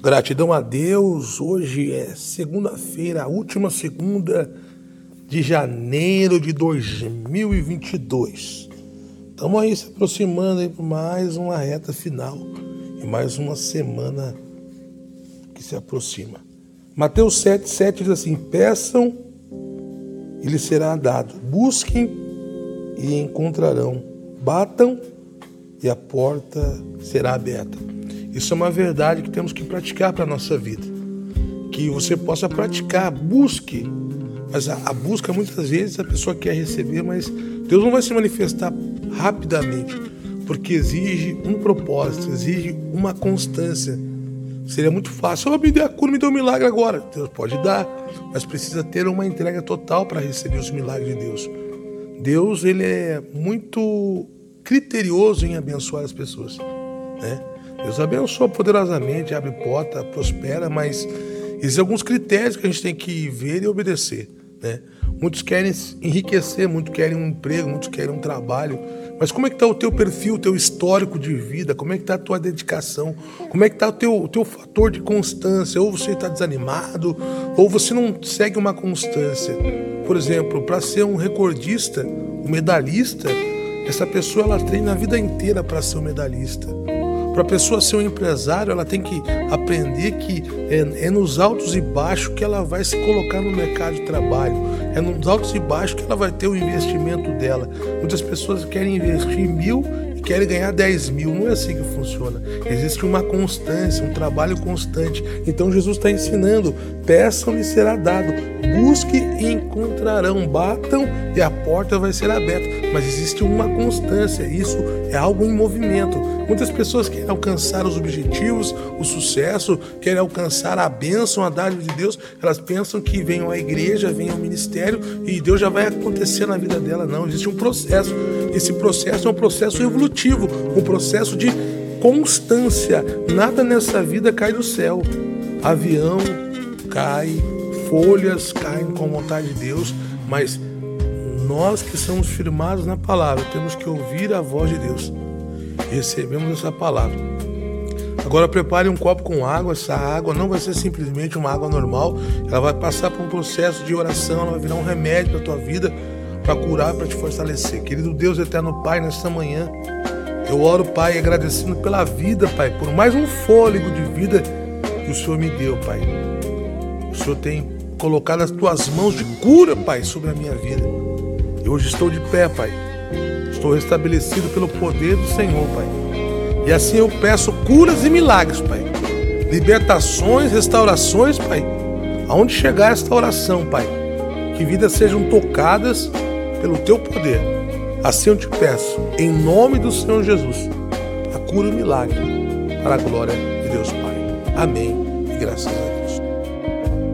Gratidão a Deus. Hoje é segunda-feira, a última segunda de janeiro de 2022. Estamos aí se aproximando aí para mais uma reta final e mais uma semana que se aproxima. Mateus 7, 7 diz assim: Peçam e lhes será dado, busquem e encontrarão, batam e a porta será aberta. Isso é uma verdade que temos que praticar para a nossa vida. Que você possa praticar, busque. Mas a, a, busca, muitas vezes, a pessoa quer receber, mas Deus não vai se manifestar rapidamente, porque exige um propósito, exige uma constância. Seria muito fácil, oh, me dê a cura, me dê um milagre agora. Deus pode dar, mas precisa ter uma entrega total para receber os milagres de Deus. Deus, ele é muito criterioso em abençoar as pessoas, né? Deus abençoa poderosamente, abre porta, prospera, mas existem alguns critérios que a gente tem que ver e obedecer. Né? Muitos querem enriquecer, muitos querem um emprego, muitos querem um trabalho. Mas como é que está o teu perfil, o teu histórico de vida? Como é que está a tua dedicação? Como é que está o teu, o teu fator de constância? Ou você está desanimado, ou você não segue uma constância. Por exemplo, para ser um recordista, um medalhista, essa pessoa ela treina a vida inteira para ser um medalhista. Para a pessoa ser um empresário, ela tem que aprender que é, é, nos altos e baixos que ela vai se colocar no mercado de trabalho. É nos altos e baixos que ela vai ter o investimento dela. Muitas pessoas querem investir mil querem ganhar 10 mil. Não é assim que funciona. Existe uma constância, um trabalho constante. Então Jesus está ensinando: peçam e será dado, busque e encontrarão, batam e a porta vai ser aberta. Mas existe uma constância, isso é algo em movimento. Muitas pessoas querem alcançar os objetivos, o sucesso, querem alcançar a bênção, a dádiva de Deus. Elas pensam que venham à igreja, venham ao ministério e Deus já vai acontecer na vida dela. Não, existe um processo. Esse processo é um processo evolutivo, um processo de constância. Nada nessa vida cai do céu. Avião cai, folhas caem com a vontade de Deus, mas nós que somos firmados na palavra temos que ouvir a voz de Deus recebemos essa palavra. Agora prepare um copo com água. Essa água não vai ser simplesmente uma água normal, ela vai passar por um processo de oração, ela vai virar um remédio para a tua vida, para curar, para te fortalecer. Querido Deus eterno Pai, nesta manhã, eu oro, Pai, agradecendo pela vida, Pai, por mais um fôlego de vida que o Senhor me deu, Pai. O Senhor tem colocado as tuas mãos de cura, Pai, sobre a minha vida. E hoje estou de pé, Pai Estou restabelecido pelo poder do Senhor, Pai. E assim eu peço curas e milagres, Pai. Libertações, restaurações, Pai. Aonde chegar esta oração, Pai. Que vidas sejam tocadas pelo Teu poder. Assim eu te peço, em nome do Senhor Jesus, a cura e o milagre, para a glória de Deus, Pai. Amém. E graças a Deus.